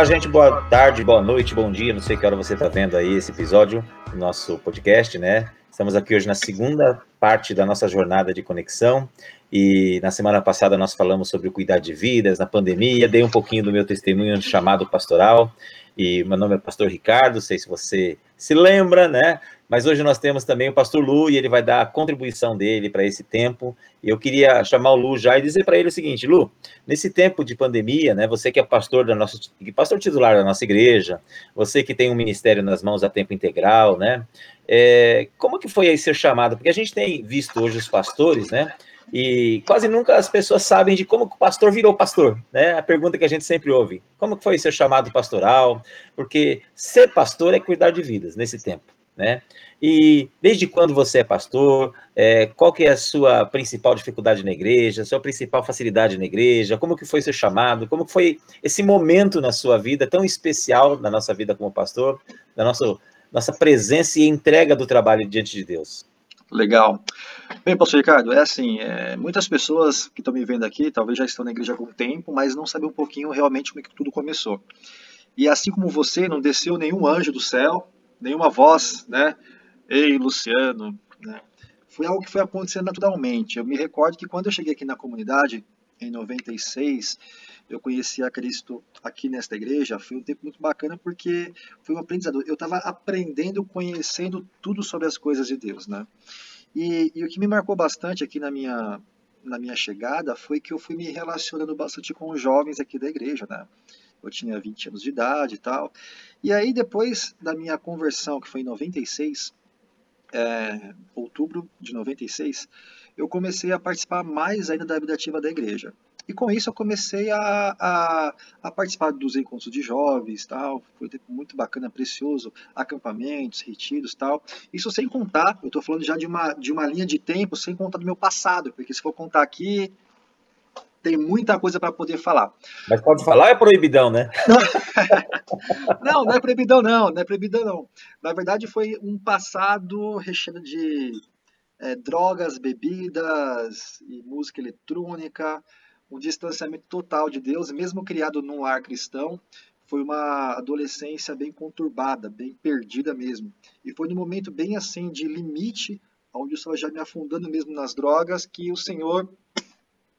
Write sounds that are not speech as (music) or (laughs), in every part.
Olá, gente, boa tarde, boa noite, bom dia. Não sei que hora você está vendo aí esse episódio do nosso podcast, né? Estamos aqui hoje na segunda parte da nossa jornada de conexão. E na semana passada nós falamos sobre cuidar de vidas na pandemia, dei um pouquinho do meu testemunho chamado pastoral. E meu nome é Pastor Ricardo, sei se você se lembra, né? Mas hoje nós temos também o pastor Lu e ele vai dar a contribuição dele para esse tempo. Eu queria chamar o Lu já e dizer para ele o seguinte, Lu, nesse tempo de pandemia, né, você que é pastor da nossa pastor titular da nossa igreja, você que tem um ministério nas mãos a tempo integral, né? É, como que foi aí ser chamado? Porque a gente tem visto hoje os pastores, né? E quase nunca as pessoas sabem de como o pastor virou pastor, né? A pergunta que a gente sempre ouve: como que foi ser chamado pastoral? Porque ser pastor é cuidar de vidas nesse tempo né? E desde quando você é pastor? É, qual que é a sua principal dificuldade na igreja? Sua principal facilidade na igreja? Como que foi seu chamado? Como que foi esse momento na sua vida tão especial na nossa vida como pastor, da nossa nossa presença e entrega do trabalho diante de Deus? Legal. Bem, pastor Ricardo, é assim, é, muitas pessoas que estão me vendo aqui, talvez já estão na igreja há algum tempo, mas não sabem um pouquinho realmente como é que tudo começou. E assim como você, não desceu nenhum anjo do céu, nenhuma voz, né? Ei, Luciano, né? Foi algo que foi acontecendo naturalmente. Eu me recordo que quando eu cheguei aqui na comunidade, em 96, eu conheci a Cristo aqui nesta igreja. Foi um tempo muito bacana porque foi um aprendizado. Eu estava aprendendo, conhecendo tudo sobre as coisas de Deus, né? E, e, o que me marcou bastante aqui na minha na minha chegada foi que eu fui me relacionando bastante com os jovens aqui da igreja, né? Eu tinha 20 anos de idade e tal. E aí, depois da minha conversão, que foi em 96, é, outubro de 96, eu comecei a participar mais ainda da vida ativa da igreja. E com isso eu comecei a, a, a participar dos encontros de jovens, tal. Foi um tempo muito bacana, precioso, acampamentos, retiros, tal. Isso sem contar, eu estou falando já de uma, de uma linha de tempo, sem contar do meu passado, porque se for contar aqui, tem muita coisa para poder falar. Mas pode falar é proibidão, né? (laughs) não, não é proibidão, não, não é proibidão, não. Na verdade, foi um passado recheado de é, drogas, bebidas e música eletrônica, um distanciamento total de Deus, mesmo criado num lar cristão. Foi uma adolescência bem conturbada, bem perdida mesmo. E foi num momento bem assim de limite, onde eu estava já me afundando mesmo nas drogas, que o Senhor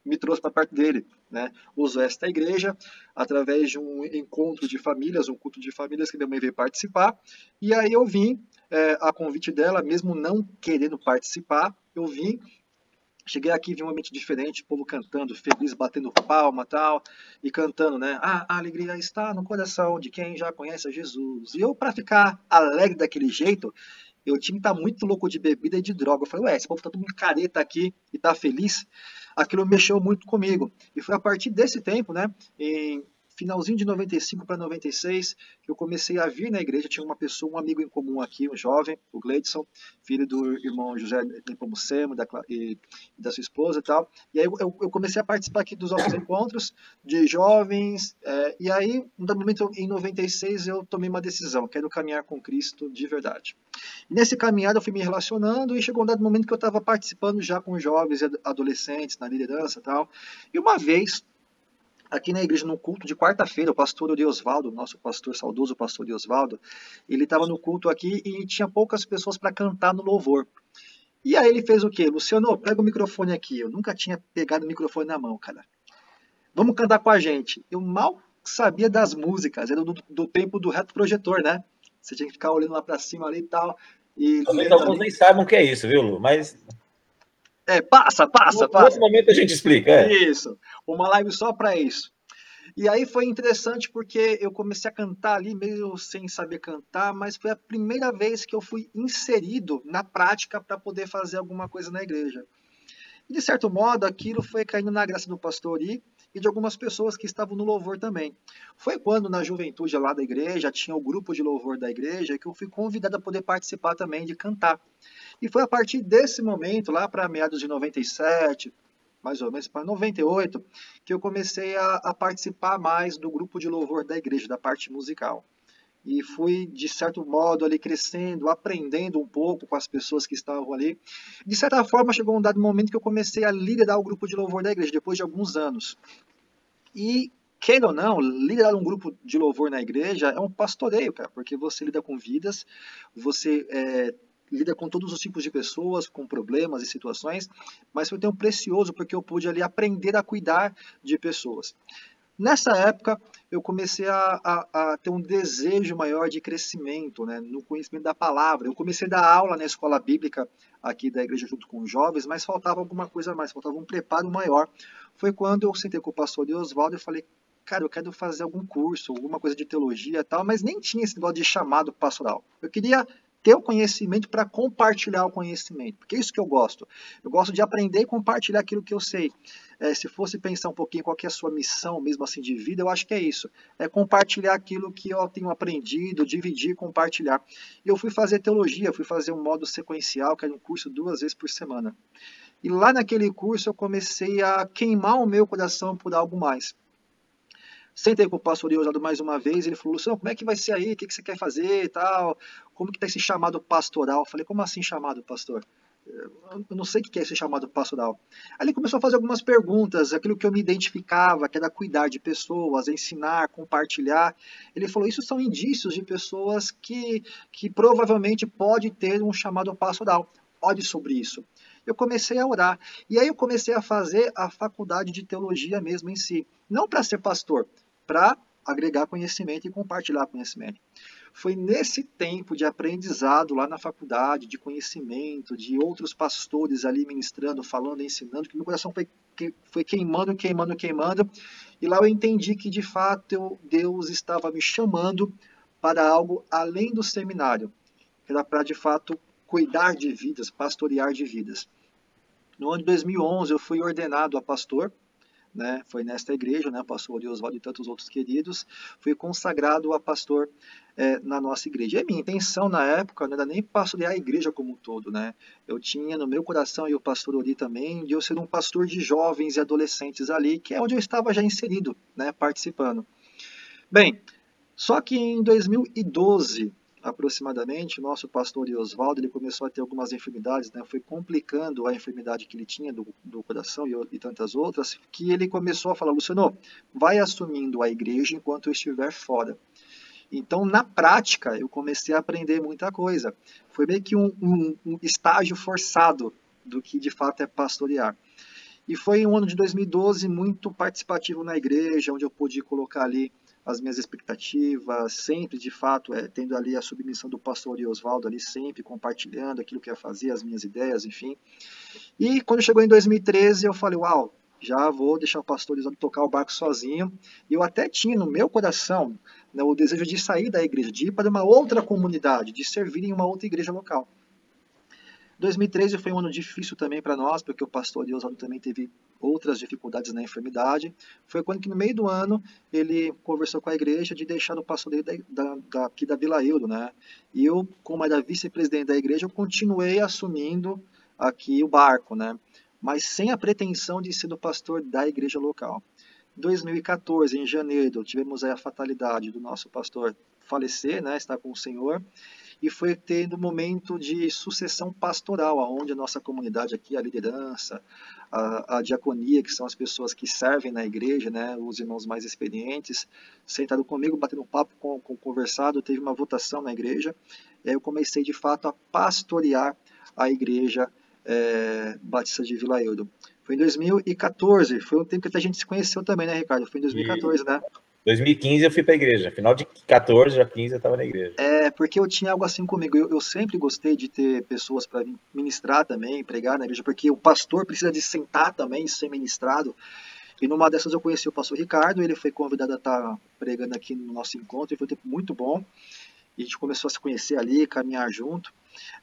me trouxe para perto dele. Né? Usou esta igreja através de um encontro de famílias, um culto de famílias que minha mãe veio participar. E aí eu vim, é, a convite dela, mesmo não querendo participar, eu vim. Cheguei aqui, vi um ambiente diferente, o povo cantando, feliz, batendo palma tal, e cantando, né? Ah, a alegria está no coração de quem já conhece a Jesus. E eu, para ficar alegre daquele jeito, eu tinha que estar tá muito louco de bebida e de droga. Eu falei, ué, esse povo tá todo mundo careta aqui e tá feliz aquilo mexeu muito comigo. E foi a partir desse tempo, né, em finalzinho de 95 para 96, que eu comecei a vir na igreja. Tinha uma pessoa, um amigo em comum aqui, um jovem, o Gleidson, filho do irmão José Nepomucemo da, e, da sua esposa e tal. E aí eu, eu, comecei a participar aqui dos nossos encontros de jovens. É, e aí, no momento, em 96, eu tomei uma decisão: quero caminhar com Cristo de verdade. E nesse caminhar eu fui me relacionando e chegou um dado momento que eu estava participando já com jovens e adolescentes na liderança e tal. E uma vez aqui na igreja, no culto de quarta-feira, o pastor Osvaldo, nosso pastor saudoso pastor Osvaldo, ele estava no culto aqui e tinha poucas pessoas para cantar no louvor. E aí ele fez o quê? Luciano, pega o microfone aqui. Eu nunca tinha pegado o microfone na mão, cara. Vamos cantar com a gente. Eu mal sabia das músicas, era do, do tempo do reto projetor, né? Você tinha que ficar olhando lá para cima ali e tal. E Talvez alguns nem saibam o que é isso, viu, Lu? Mas é, passa, passa, no, passa. Nesse momento a gente explica. É. Isso. Uma live só para isso. E aí foi interessante porque eu comecei a cantar ali meio sem saber cantar, mas foi a primeira vez que eu fui inserido na prática para poder fazer alguma coisa na igreja. E de certo modo, aquilo foi caindo na graça do pastor I e de algumas pessoas que estavam no louvor também. Foi quando na juventude lá da igreja, tinha o grupo de louvor da igreja, que eu fui convidado a poder participar também de cantar. E foi a partir desse momento, lá para meados de 97, mais ou menos para 98, que eu comecei a, a, participar mais do grupo de louvor da igreja, da parte musical. E fui, de certo modo, ali crescendo, aprendendo um pouco com as pessoas que estavam ali. De certa forma, chegou um dado momento que eu comecei a liderar o grupo de louvor da igreja, depois de alguns anos. E queira ou não, liderar um grupo de louvor na igreja é um pastoreio, cara, porque você lida com vidas, você é, lida com todos os tipos de pessoas, com problemas e situações, mas foi tão precioso porque eu pude ali aprender a cuidar de pessoas. Nessa época, eu comecei a, a, a, ter um desejo maior de crescimento né, no conhecimento da palavra. Eu comecei a dar aula na escola bíblica aqui da igreja junto com os jovens, mas faltava alguma coisa mais, faltava um preparo maior. Foi quando eu sentei com o pastor Oswaldo e falei, cara, eu quero fazer algum curso, alguma coisa de teologia e tal, mas nem tinha esse negócio de chamado pastoral. Eu queria ter o conhecimento para compartilhar o conhecimento, porque é isso que eu gosto. Eu gosto de aprender e compartilhar aquilo que eu sei. É, se fosse pensar um pouquinho qual é a sua missão, mesmo assim, de vida, eu acho que é isso. É compartilhar aquilo que eu tenho aprendido, dividir, compartilhar. E eu fui fazer teologia, fui fazer um modo sequencial, que era um curso duas vezes por semana. E lá naquele curso eu comecei a queimar o meu coração por algo mais. Sentei com o pastor Iosado mais uma vez, ele falou, Luciano, como é que vai ser aí? O que, você quer fazer e tal? Como que está esse chamado pastoral? Eu falei, como assim chamado pastor? Eu não sei o que é esse chamado pastoral. Aí ele começou a fazer algumas perguntas, aquilo que eu me identificava, que era cuidar de pessoas, ensinar, compartilhar. Ele falou, isso são indícios de pessoas que, que provavelmente pode ter um chamado pastoral. Ore sobre isso eu comecei a orar. E aí eu comecei a fazer a faculdade de teologia mesmo em si. Não para ser pastor, para agregar conhecimento e compartilhar conhecimento. Foi nesse tempo de aprendizado lá na faculdade, de conhecimento, de outros pastores ali ministrando, falando, ensinando, que meu coração foi, foi queimando, queimando, queimando. E lá eu entendi que de fato eu, Deus estava me chamando para algo além do seminário. Era para de fato cuidar de vidas, pastorear de vidas. No ano de 2011 eu fui ordenado a pastor né, foi nesta igreja, né, pastor Oswaldo e tantos outros queridos, fui consagrado a pastor é, na nossa igreja. E a minha intenção na época não era nem pastorear a igreja como um todo, né? Eu tinha no meu coração, e o pastor Ori também, de eu ser um pastor de jovens e adolescentes ali, que é onde eu estava já inserido, né, participando. Bem, só que em 2012, aproximadamente, o nosso pastor Oswaldo ele começou a ter algumas enfermidades, né? foi complicando a enfermidade que ele tinha do, do coração e, e, tantas outras, que ele começou a falar, Luciano, vai assumindo a igreja enquanto eu estiver fora. Então, na prática, eu comecei a aprender muita coisa. Foi meio que um, um, um estágio forçado do que de fato é pastorear. E foi um ano de 2012 muito participativo na igreja, onde eu pude colocar ali as minhas expectativas, sempre de fato é, tendo ali a submissão do pastor Oswaldo ali sempre compartilhando aquilo que ia fazer, as minhas ideias, enfim. E quando chegou em 2013 eu falei, uau, já vou deixar o pastor Oswaldo tocar o barco sozinho. E eu até tinha no meu coração né, o desejo de sair da igreja, de ir para uma outra comunidade, de servir em uma outra igreja local. 2013 foi um ano difícil também para nós, porque o pastor Oswaldo também teve outras dificuldades na enfermidade. Foi quando que no meio do ano ele conversou com a igreja de deixar o pastoreio da, da, da, aqui da Vila Eudo, né? E eu, como era vice-presidente da igreja, eu continuei assumindo aqui o barco, né? Mas sem a pretensão de ser o pastor da igreja local. 2014, em janeiro, tivemos a fatalidade do nosso pastor falecer, né? Está com o Senhor e foi tendo um momento de sucessão pastoral, onde a nossa comunidade aqui, a liderança, a, a, diaconia, que são as pessoas que servem na igreja, né, os irmãos mais experientes, sentaram comigo, batendo um papo, com, com conversado, teve uma votação na igreja, e aí eu comecei de fato a pastorear a igreja é, Batista de Vila Eudo. Foi em 2014, foi um tempo que a gente se conheceu também, né, Ricardo? Foi em 2014, e... né? 2015 eu fui para a igreja. Final de 14, já 15 eu estava na igreja. É, porque eu tinha algo assim comigo. Eu, eu sempre gostei de ter pessoas para ministrar também, pregar na igreja, porque o pastor precisa de sentar também ser ministrado. E numa dessas eu conheci o pastor Ricardo, ele foi convidado a estar tá pregando aqui no nosso encontro, e foi um tempo muito bom. E a gente começou a se conhecer ali, caminhar junto.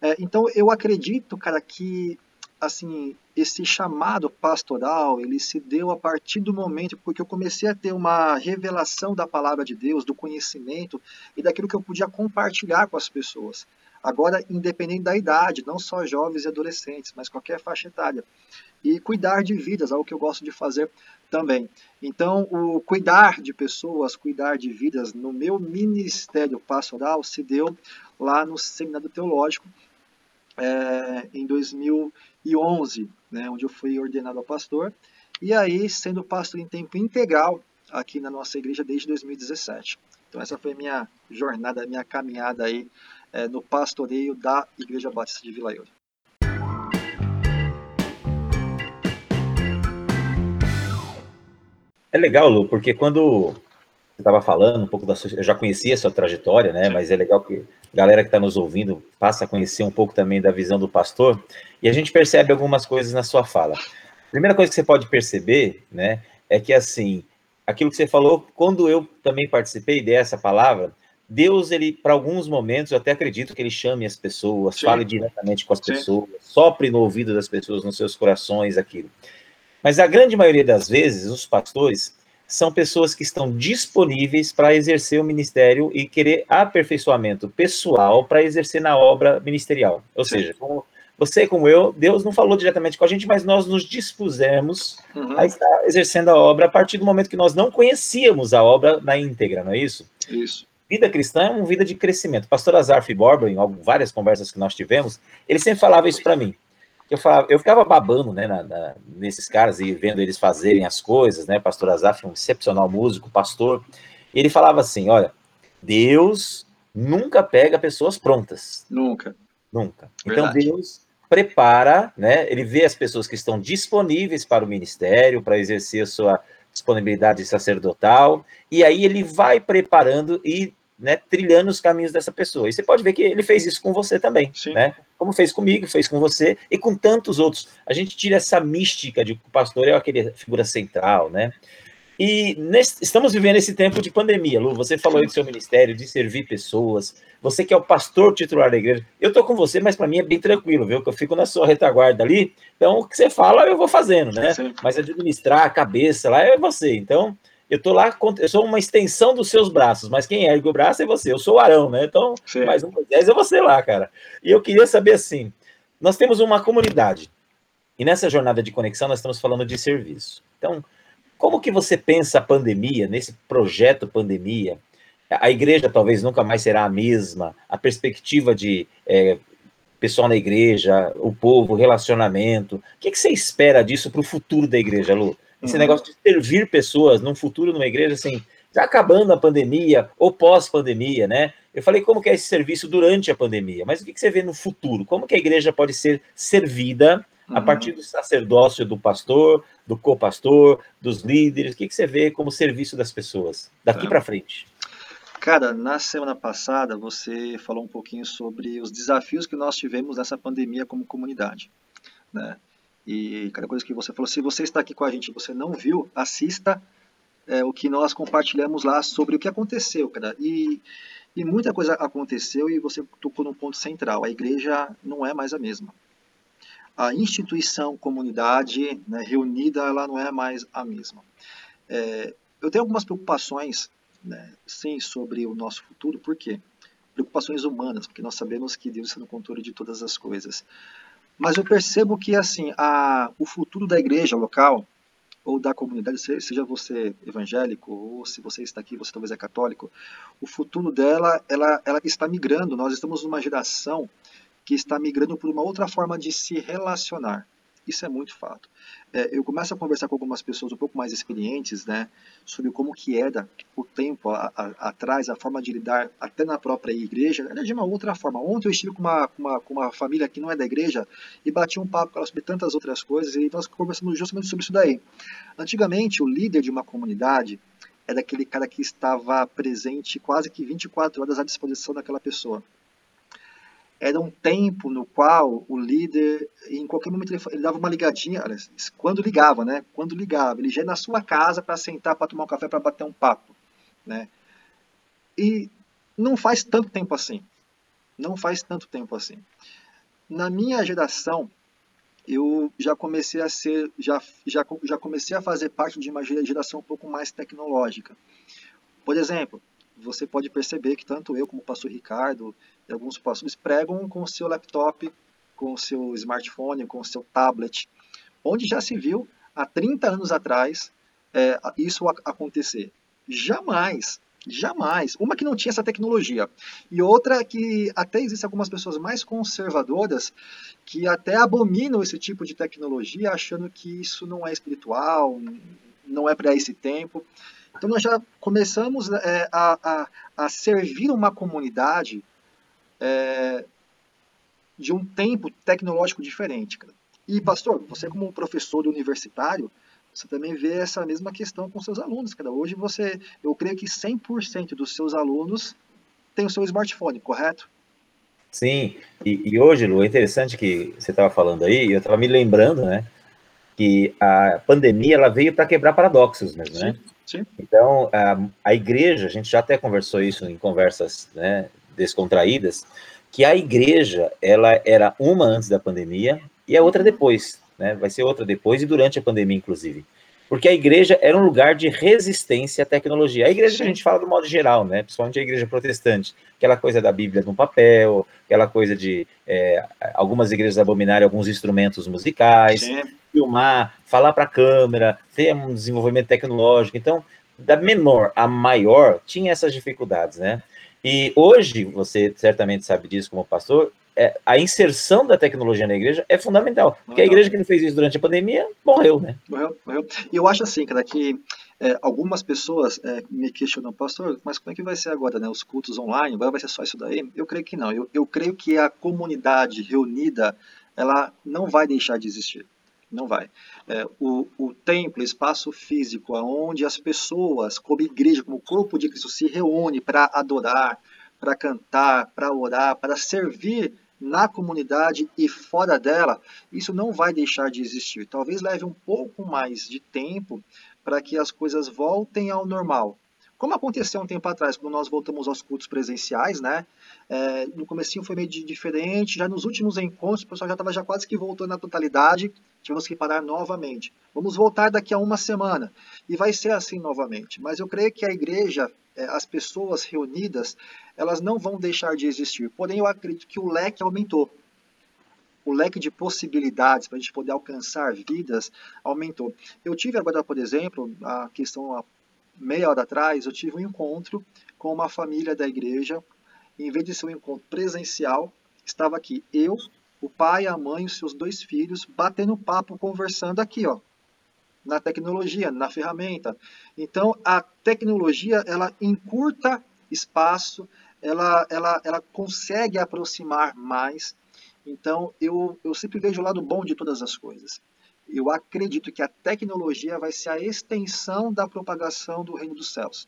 É, então eu acredito, cara, que assim, esse chamado pastoral, ele se deu a partir do momento porque eu comecei a ter uma revelação da palavra de Deus, do conhecimento e daquilo que eu podia compartilhar com as pessoas. Agora, independente da idade, não só jovens e adolescentes, mas qualquer faixa etária. E cuidar de vidas, algo que eu gosto de fazer também. Então, o cuidar de pessoas, cuidar de vidas no meu ministério pastoral se deu lá no Seminário Teológico, é, em 2011, né, onde eu fui ordenado a pastor. E aí, sendo pastor em tempo integral, aqui na nossa igreja desde 2017. Então essa foi minha jornada, minha caminhada aí é, no pastoreio da Igreja Batista de Vila Euro. É legal, Lu, porque quando você estava falando um pouco da sua, eu já conhecia a sua trajetória, né? Mas é legal que a galera que está nos ouvindo passa a conhecer um pouco também da visão do pastor e a gente percebe algumas coisas na sua fala. A primeira coisa que você pode perceber, né, é que assim, aquilo que você falou, quando eu também participei dessa palavra, Deus, ele, para alguns momentos, eu até acredito que ele chame as pessoas, Sim. fale diretamente com as Sim. pessoas, sopre no ouvido das pessoas, nos seus corações, aquilo. Mas a grande maioria das vezes, os pastores, são pessoas que estão disponíveis para exercer o ministério e querer aperfeiçoamento pessoal para exercer na obra ministerial. Ou Sim. seja, como você como eu, Deus não falou diretamente com a gente, mas nós nos dispusemos uhum. a estar exercendo a obra a partir do momento que nós não conhecíamos a obra na íntegra, não é isso? Isso. Vida cristã é uma vida de crescimento. Pastor Azarf Borba, em várias conversas que nós tivemos, ele sempre falava isso para mim eu, falava, eu ficava babando né, na, na, nesses caras e vendo eles fazerem as coisas, né? Pastor Azaf, um excepcional músico, pastor. ele falava assim: olha, Deus nunca pega pessoas prontas. Nunca. Nunca. Então Verdade. Deus prepara, né? Ele vê as pessoas que estão disponíveis para o ministério, para exercer a sua disponibilidade sacerdotal, e aí ele vai preparando e né, trilhando os caminhos dessa pessoa. E você pode ver que ele fez isso com você também, Sim. né? Como fez comigo, fez com você e com tantos outros. A gente tira essa mística de que o pastor é aquele figura central, né? E nesse, estamos vivendo esse tempo de pandemia, Lu. Você falou aí do seu ministério, de servir pessoas. Você que é o pastor titular da igreja. Eu tô com você, mas para mim é bem tranquilo, viu? Que eu fico na sua retaguarda ali. Então, o que você fala, eu vou fazendo, né? Mas administrar a cabeça lá é você. Então, eu tô lá, eu sou uma extensão dos seus braços, mas quem ergue o braço é você, eu sou o Arão, né? Então, Sim. mais um Moisés é você lá, cara. E eu queria saber assim: nós temos uma comunidade, e nessa jornada de conexão nós estamos falando de serviço. Então, como que você pensa a pandemia, nesse projeto pandemia? A igreja talvez nunca mais será a mesma, a perspectiva de é, pessoal na igreja, o povo, relacionamento. O que, que você espera disso para o futuro da igreja, Lu? Esse uhum. negócio de servir pessoas num futuro numa igreja, assim, já acabando a pandemia ou pós-pandemia, né? Eu falei como que é esse serviço durante a pandemia, mas o que, que você vê no futuro? Como que a igreja pode ser servida uhum. a partir do sacerdócio do pastor, do co-pastor, dos líderes? O que, que você vê como serviço das pessoas daqui tá. para frente? Cara, na semana passada você falou um pouquinho sobre os desafios que nós tivemos nessa pandemia como comunidade, né? E cada coisa que você falou, se você está aqui com a gente e você não viu, assista é, o que nós compartilhamos lá sobre o que aconteceu, cara. E, e muita coisa aconteceu e você tocou num ponto central. A igreja não é mais a mesma. A instituição, comunidade né, reunida, ela não é mais a mesma. É, eu tenho algumas preocupações, né, sim, sobre o nosso futuro. Por quê? Preocupações humanas, porque nós sabemos que Deus está no controle de todas as coisas. Mas eu percebo que assim, a, o futuro da igreja local ou da comunidade, seja você evangélico ou se você está aqui, você talvez é católico, o futuro dela, ela, ela está migrando. Nós estamos numa geração que está migrando por uma outra forma de se relacionar. Isso é muito fato. É, eu começo a conversar com algumas pessoas um pouco mais experientes, né, sobre como que era o tempo a, a, atrás, a forma de lidar até na própria igreja, era de uma outra forma. Ontem eu estive com uma, com uma, com uma família que não é da igreja e bati um papo com ela sobre tantas outras coisas e nós conversamos justamente sobre isso daí. Antigamente, o líder de uma comunidade era aquele cara que estava presente quase que 24 horas à disposição daquela pessoa era um tempo no qual o líder, em qualquer momento, ele, ele dava uma ligadinha, quando ligava, né? Quando ligava, ele já ia na sua casa para sentar, para tomar um café, para bater um papo, né? E não faz tanto tempo assim. Não faz tanto tempo assim. Na minha geração, eu já comecei a ser, já, já, já comecei a fazer parte de uma geração um pouco mais tecnológica. Por exemplo, você pode perceber que tanto eu como o pastor Ricardo e alguns pastores pregam com o seu laptop, com o seu smartphone, com o seu tablet, onde já se viu há 30 anos atrás é, isso acontecer. Jamais, jamais. Uma que não tinha essa tecnologia e outra que até existem algumas pessoas mais conservadoras que até abominam esse tipo de tecnologia, achando que isso não é espiritual, não é para esse tempo. Então nós já começamos é, a, a, a, servir uma comunidade é, de um tempo tecnológico diferente. Cara. E, pastor, você como professor universitário, você também vê essa mesma questão com seus alunos. Cara. Hoje você, eu creio que 100% dos seus alunos têm o seu smartphone, correto? Sim, e, e hoje, Lu, é interessante que você estava falando aí, eu estava me lembrando, né, que a pandemia ela veio para quebrar paradoxos mesmo, né? Sim. Então, a, a igreja, a gente já até conversou isso em conversas né, descontraídas, que a igreja ela era uma antes da pandemia e a outra depois, né? Vai ser outra depois e durante a pandemia, inclusive. Porque a igreja era um lugar de resistência à tecnologia. A igreja Sim. que a gente fala do modo geral, né? Principalmente a igreja protestante, aquela coisa da Bíblia no papel, aquela coisa de é, algumas igrejas abominarem alguns instrumentos musicais, Sim. Filmar, falar para a câmera, ter um desenvolvimento tecnológico. Então, da menor a maior, tinha essas dificuldades, né? E hoje, você certamente sabe disso como pastor, é, a inserção da tecnologia na igreja é fundamental. Porque a igreja que não fez isso durante a pandemia morreu, né? Morreu, morreu. E eu acho assim, cara, que é, algumas pessoas é, me questionam, pastor, mas como é que vai ser agora, né? Os cultos online, agora vai ser só isso daí? Eu creio que não. Eu, eu creio que a comunidade reunida, ela não vai deixar de existir. Não vai. É, o, o templo, espaço físico, onde as pessoas, como igreja, como corpo de Cristo, se reúne para adorar, para cantar, para orar, para servir na comunidade e fora dela, isso não vai deixar de existir. Talvez leve um pouco mais de tempo para que as coisas voltem ao normal. Como aconteceu um tempo atrás, quando nós voltamos aos cultos presenciais, né? É, no comecinho foi meio diferente, já nos últimos encontros o pessoal já estava já quase que voltando na totalidade, tivemos que parar novamente. Vamos voltar daqui a uma semana e vai ser assim novamente. Mas eu creio que a igreja, é, as pessoas reunidas, elas não vão deixar de existir. Porém, eu acredito que o leque aumentou o leque de possibilidades para a gente poder alcançar vidas aumentou. Eu tive agora, por exemplo, a questão meia hora atrás, eu tive um encontro com uma família da igreja. Em vez de ser um encontro presencial, estava aqui eu, o pai, a mãe, os seus dois filhos, batendo papo, conversando aqui, ó, na tecnologia, na ferramenta. Então, a tecnologia, ela encurta espaço, ela, ela, ela consegue aproximar mais. Então, eu, eu sempre vejo o lado bom de todas as coisas eu acredito que a tecnologia vai ser a extensão da propagação do reino dos céus.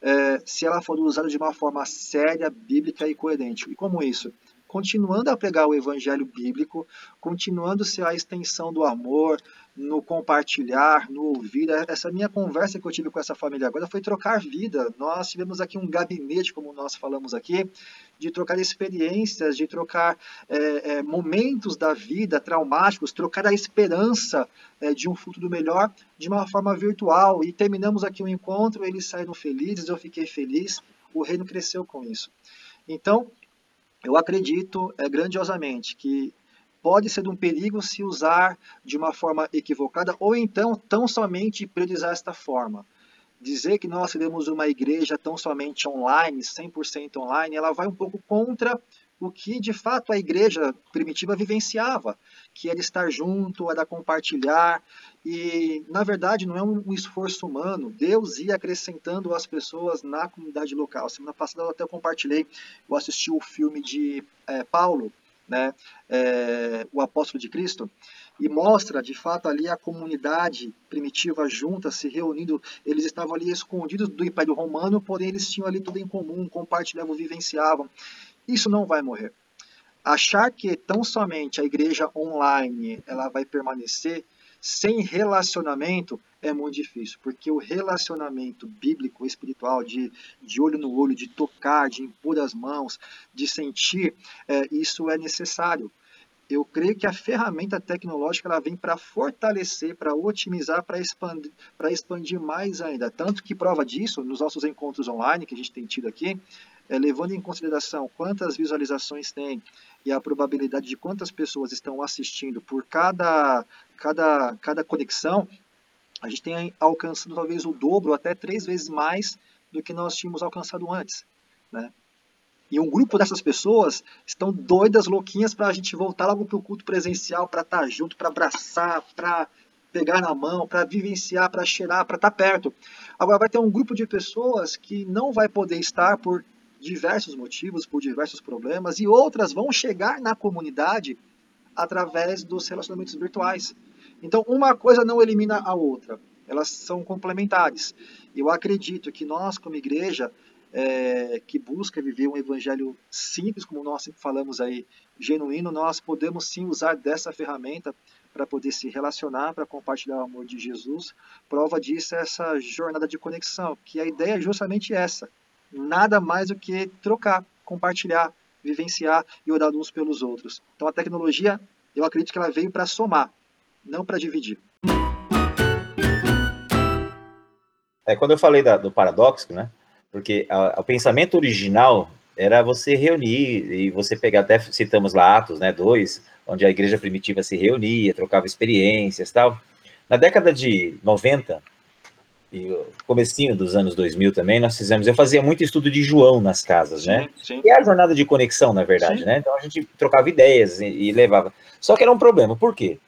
É, se ela for usada de uma forma séria, bíblica e coerente. E como isso? Continuando a pregar o evangelho bíblico, continuando ser a extensão do amor, no compartilhar, no ouvir. Essa minha conversa que eu tive com essa família agora foi trocar vida. Nós tivemos aqui um gabinete, como nós falamos aqui, de trocar experiências, de trocar é, é, momentos da vida traumáticos, trocar a esperança é, de um futuro melhor de uma forma virtual. E terminamos aqui o um encontro, eles saíram felizes, eu fiquei feliz, o reino cresceu com isso. Então, eu acredito é, grandiosamente que pode ser um perigo se usar de uma forma equivocada ou então tão somente priorizar esta forma. Dizer que nós seremos uma igreja tão somente online, 100% online, ela vai um pouco contra o que de fato a igreja primitiva vivenciava, que era estar junto, era compartilhar, e na verdade não é um esforço humano, Deus ia acrescentando as pessoas na comunidade local. Semana passada eu até compartilhei, eu assisti o filme de é, Paulo, né, é, o apóstolo de Cristo, e mostra de fato ali a comunidade primitiva junta, se reunindo. Eles estavam ali escondidos do Império Romano, porém eles tinham ali tudo em comum, compartilhavam, vivenciavam. Isso não vai morrer. Achar que tão somente a igreja online ela vai permanecer sem relacionamento é muito difícil, porque o relacionamento bíblico, espiritual, de, de olho no olho, de tocar, de impor as mãos, de sentir, é, isso é necessário. Eu creio que a ferramenta tecnológica ela vem para fortalecer, para otimizar, para expandir, expandir mais ainda. Tanto que prova disso, nos nossos encontros online que a gente tem tido aqui, é, levando em consideração quantas visualizações tem e a probabilidade de quantas pessoas estão assistindo por cada, cada, cada conexão, a gente tem alcançado talvez o dobro, até três vezes mais do que nós tínhamos alcançado antes. Né? E um grupo dessas pessoas estão doidas, louquinhas, para a gente voltar logo para o culto presencial, para estar tá junto, para abraçar, para pegar na mão, para vivenciar, para cheirar, para estar tá perto. Agora vai ter um grupo de pessoas que não vai poder estar por diversos motivos, por diversos problemas, e outras vão chegar na comunidade através dos relacionamentos virtuais. Então, uma coisa não elimina a outra, elas são complementares. Eu acredito que nós, como igreja, é, que busca viver um evangelho simples, como nós sempre falamos aí, genuíno, nós podemos sim usar dessa ferramenta para poder se relacionar, para compartilhar o amor de Jesus. Prova disso é essa jornada de conexão, que a ideia é justamente essa. Nada mais do que trocar, compartilhar, vivenciar e orar uns pelos outros. Então a tecnologia, eu acredito que ela veio para somar, não para dividir. É, quando eu falei da, do paradoxo, né? Porque o pensamento original era você reunir e você pegar, até citamos lá Atos, né, dois, onde a igreja primitiva se reunia, trocava experiências tal. Na década de 90 e comecinho dos anos 2000 também, nós fizemos, eu fazia muito estudo de João nas casas, sim, né? Sim. E a jornada de conexão, na verdade, sim. né? Então a gente trocava ideias e, e levava. Só que era um problema, por quê?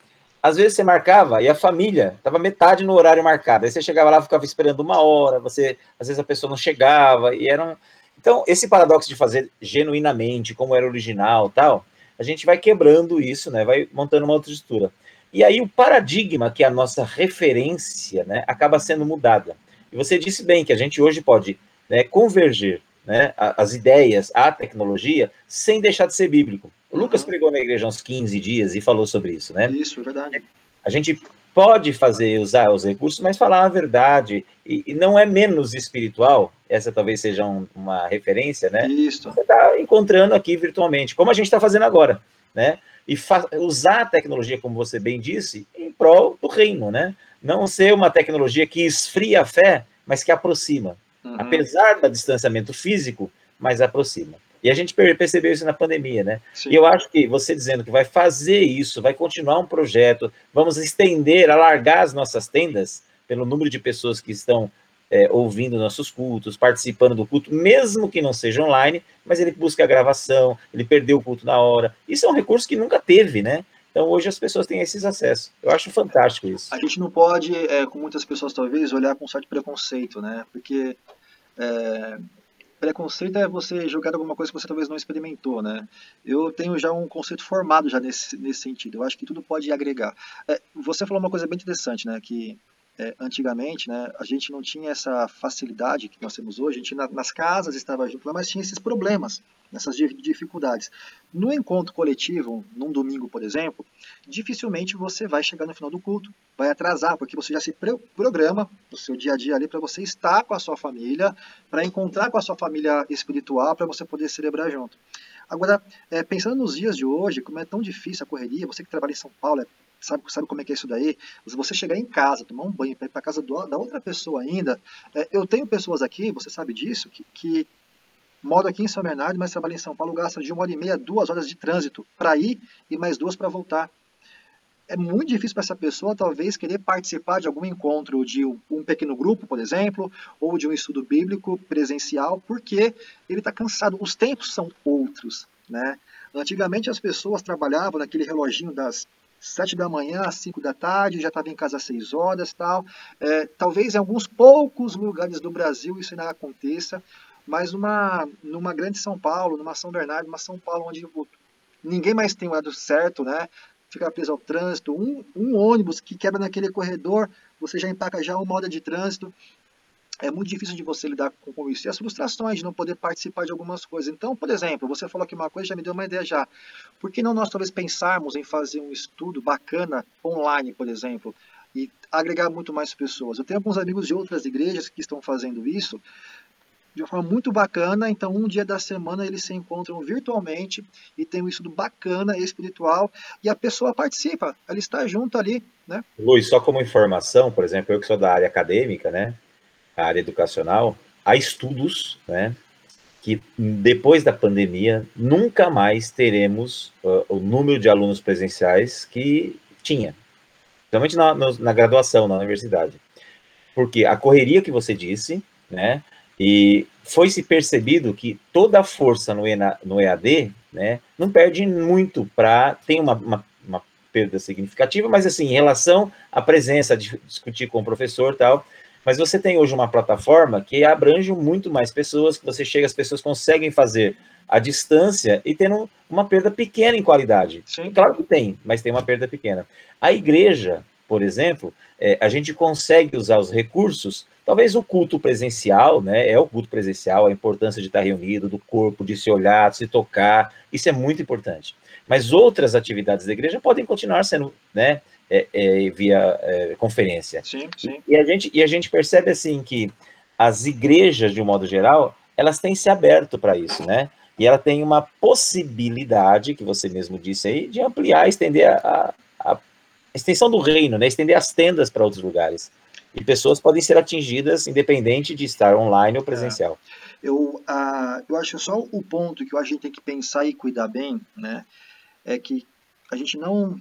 Às vezes você marcava e a família estava metade no horário marcado. Aí você chegava lá, ficava esperando uma hora, você às vezes a pessoa não chegava e eram. Então, esse paradoxo de fazer genuinamente, como era original tal, a gente vai quebrando isso, né? Vai montando uma outra estrutura. E aí o paradigma, que é a nossa referência, né, acaba sendo mudada. E você disse bem que a gente hoje pode né, converger né, as ideias à tecnologia sem deixar de ser bíblico. O uhum. Lucas pregou na igreja uns 15 dias e falou sobre isso, né? Isso, é verdade. A gente pode fazer, usar os recursos, mas falar a verdade. E, e não é menos espiritual, essa talvez seja um, uma referência, né? Isso. Você está encontrando aqui virtualmente, como a gente está fazendo agora, né? E usar a tecnologia, como você bem disse, em prol do reino, né? Não ser uma tecnologia que esfria a fé, mas que aproxima. Uhum. Apesar do distanciamento físico, mas aproxima. E a gente percebeu isso na pandemia, né? Sim. E eu acho que você dizendo que vai fazer isso, vai continuar um projeto, vamos estender, alargar as nossas tendas pelo número de pessoas que estão é, ouvindo nossos cultos, participando do culto, mesmo que não seja online, mas ele busca a gravação, ele perdeu o culto na hora. Isso é um recurso que nunca teve, né? Então hoje as pessoas têm esses acessos. Eu acho fantástico isso. A gente não pode, é, com muitas pessoas talvez, olhar com certo preconceito, né? Porque é, preconceito é você jogar alguma coisa que você talvez não experimentou, né? Eu tenho já um conceito formado já nesse, nesse sentido. Eu acho que tudo pode agregar. É, você falou uma coisa bem interessante, né? Que é, antigamente, né, a gente não tinha essa facilidade que nós temos hoje. A gente na, nas casas estava junto, mas tinha esses problemas, essas dificuldades. No encontro coletivo, num domingo, por exemplo, dificilmente você vai chegar no final do culto, vai atrasar, porque você já se programa no seu dia a dia ali para você estar com a sua família, para encontrar com a sua família espiritual, para você poder celebrar junto. Agora, é, pensando nos dias de hoje, como é tão difícil a correria, você que trabalha em São Paulo, é sabe, sabe como é que é isso daí? Você chegar em casa, tomar um banho, para ir para casa do, da outra pessoa ainda. É, eu tenho pessoas aqui, você sabe disso, que, que moram aqui em São Bernardo, mas trabalham em São Paulo, gastam de uma hora e meia, duas horas de trânsito para ir e mais duas para voltar. É muito difícil para essa pessoa, talvez, querer participar de algum encontro de um pequeno grupo, por exemplo, ou de um estudo bíblico presencial, porque ele está cansado. Os tempos são outros, né? Antigamente as pessoas trabalhavam naquele reloginho das sete da manhã às cinco da tarde, já estava em casa às seis horas tal. É, talvez em alguns poucos lugares do Brasil isso ainda aconteça, mas numa, numa grande São Paulo, numa São Bernardo, uma São Paulo onde ninguém mais tem o lado certo, né? Fica preso ao trânsito, um, um ônibus que quebra naquele corredor, você já empaca já uma hora de trânsito é muito difícil de você lidar com isso. E as frustrações de não poder participar de algumas coisas. Então, por exemplo, você falou aqui uma coisa, já me deu uma ideia já. Por que não nós talvez pensarmos em fazer um estudo bacana online, por exemplo, e agregar muito mais pessoas? Eu tenho alguns amigos de outras igrejas que estão fazendo isso de uma forma muito bacana. Então, um dia da semana eles se encontram virtualmente e tem um estudo bacana, espiritual, e a pessoa participa, ela está junto ali, né? Luiz, só como informação, por exemplo, eu que sou da área acadêmica, né? A área educacional, há estudos, né, que depois da pandemia nunca mais teremos uh, o número de alunos presenciais que tinha, principalmente na, na graduação, na universidade. Porque a correria que você disse, né, e foi se percebido que toda a força no, ENA, no EAD, né, não perde muito para tem uma, uma, perda significativa, mas assim, em relação à presença, de discutir com o professor tal, mas você tem hoje uma plataforma que abrange muito mais pessoas, que você chega, as pessoas conseguem fazer a distância e tendo uma perda pequena em qualidade. Sim. Claro que tem, mas tem uma perda pequena. A igreja, por exemplo, é, a gente consegue usar os recursos, talvez o culto presencial, né? É o culto presencial, a importância de estar reunido, do corpo, de se olhar, de se tocar, isso é muito importante. Mas outras atividades da igreja podem continuar sendo, né? É, é, via é, conferência. Sim, sim. E a, gente, e a gente percebe assim que as igrejas, de um modo geral, elas têm se aberto para isso, né? E ela tem uma possibilidade, que você mesmo disse aí, de ampliar, estender a, a, a extensão do reino, né? Estender as tendas para outros lugares. E pessoas podem ser atingidas independente de estar online ou presencial. É. Eu, uh, eu acho só o ponto que a gente tem que pensar e cuidar bem, né? É que a gente não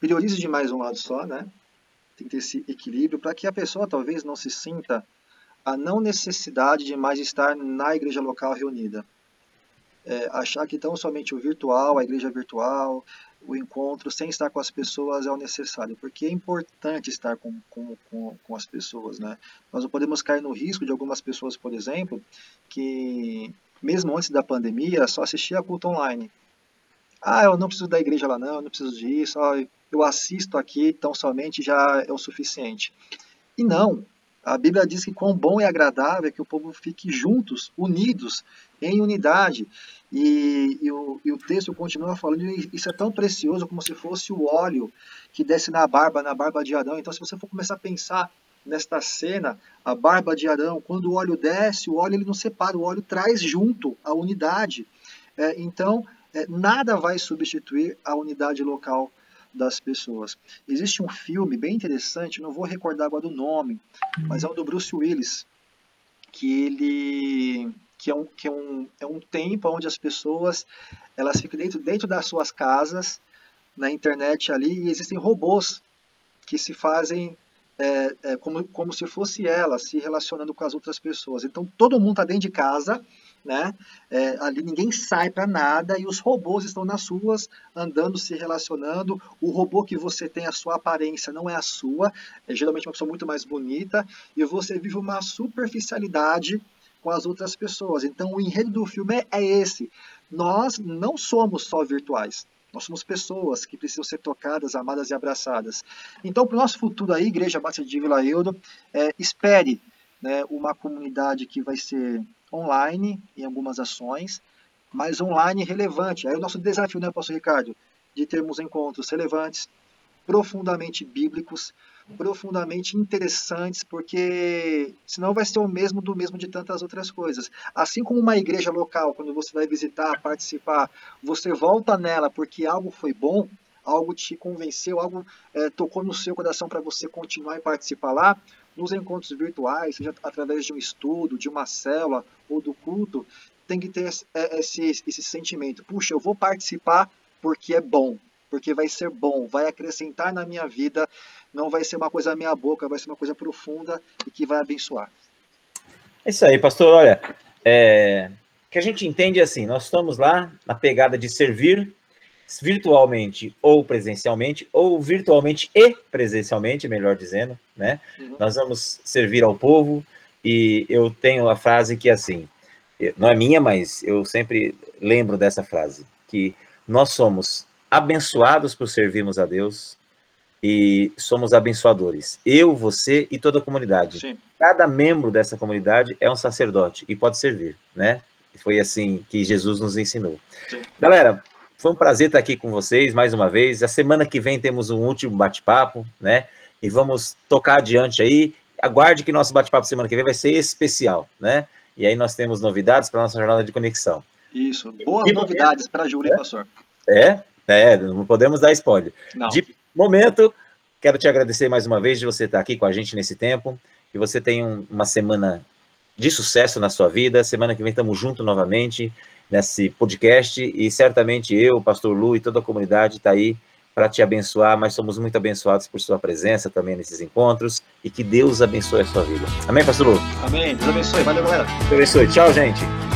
priorize demais um lado só, né? Tem que ter esse equilíbrio para que a pessoa talvez não se sinta a não necessidade de mais estar na igreja local reunida. É, achar que tão somente o virtual, a igreja virtual, o encontro sem estar com as pessoas é o necessário, porque é importante estar com, com, com, com as pessoas, né? Nós não podemos cair no risco de algumas pessoas, por exemplo, que mesmo antes da pandemia só assistia a culto online. Ah, eu não preciso da igreja lá não, eu não preciso disso, ah, eu assisto aqui, tão somente já é o suficiente. E não, a Bíblia diz que quão bom e agradável é que o povo fique juntos, unidos, em unidade. E, e, o, e, o, texto continua falando, isso é tão precioso como se fosse o óleo que desce na barba, na barba de Adão. Então, se você for começar a pensar nesta cena, a barba de Adão, quando o óleo desce, o óleo ele não separa, o óleo traz junto a unidade. É, então, é, nada vai substituir a unidade local das pessoas. Existe um filme bem interessante, não vou recordar agora do nome, mas é o do Bruce Willis, que ele que é um, que é um, é um tempo onde as pessoas elas ficam dentro, dentro das suas casas, na internet ali, e existem robôs que se fazem é, é, como, como se fosse ela, se relacionando com as outras pessoas. Então todo mundo está dentro de casa, né? É, ali ninguém sai para nada e os robôs estão nas ruas andando, se relacionando. O robô que você tem, a sua aparência não é a sua, é geralmente uma pessoa muito mais bonita e você vive uma superficialidade com as outras pessoas. Então o enredo do filme é, é esse. Nós não somos só virtuais. Nós somos pessoas que precisam ser tocadas, amadas e abraçadas. Então, para o nosso futuro aí, Igreja Batista de Vila Eudo, é, espere né, uma comunidade que vai ser online em algumas ações, mas online relevante. Aí o nosso desafio, né, Pastor Ricardo, de termos encontros relevantes, profundamente bíblicos, profundamente interessantes, porque senão vai ser o mesmo do mesmo de tantas outras coisas. Assim como uma igreja local, quando você vai visitar, participar, você volta nela porque algo foi bom, algo te convenceu, algo é, tocou no seu coração para você continuar e participar lá, nos encontros virtuais, seja através de um estudo, de uma célula ou do culto, tem que ter é, esse, esse sentimento. Puxa, eu vou participar porque é bom, porque vai ser bom, vai acrescentar na minha vida, não vai ser uma coisa meia boca, vai ser uma coisa profunda e que vai abençoar. É isso aí, pastor. Olha, é, que a gente entende assim, nós estamos lá na pegada de servir virtualmente ou presencialmente, ou virtualmente e presencialmente, melhor dizendo, né? Uhum. Nós vamos servir ao povo e eu tenho a frase que assim, não é minha, mas eu sempre lembro dessa frase, que nós somos abençoados por servirmos a Deus e somos abençoadores. Eu, você e toda a comunidade. Sim. Cada membro dessa comunidade é um sacerdote e pode servir, né? Foi assim que Jesus nos ensinou. Sim. Galera, foi um prazer estar aqui com vocês mais uma vez. A semana que vem temos um último bate-papo, né? E vamos tocar adiante aí. Aguarde que nosso bate-papo semana que vem vai ser especial, né? E aí nós temos novidades para nossa jornada de conexão. Isso, boas e novidades para a Júlia, é, pastor. É, é, não podemos dar spoiler. Não. De momento, quero te agradecer mais uma vez de você estar aqui com a gente nesse tempo. Que você tenha um, uma semana de sucesso na sua vida. Semana que vem estamos juntos novamente nesse podcast e certamente eu, pastor Lu e toda a comunidade está aí para te abençoar, mas somos muito abençoados por sua presença também nesses encontros e que Deus abençoe a sua vida. Amém, pastor Lu? Amém. Deus abençoe. Valeu, galera. Deus abençoe. Tchau, gente.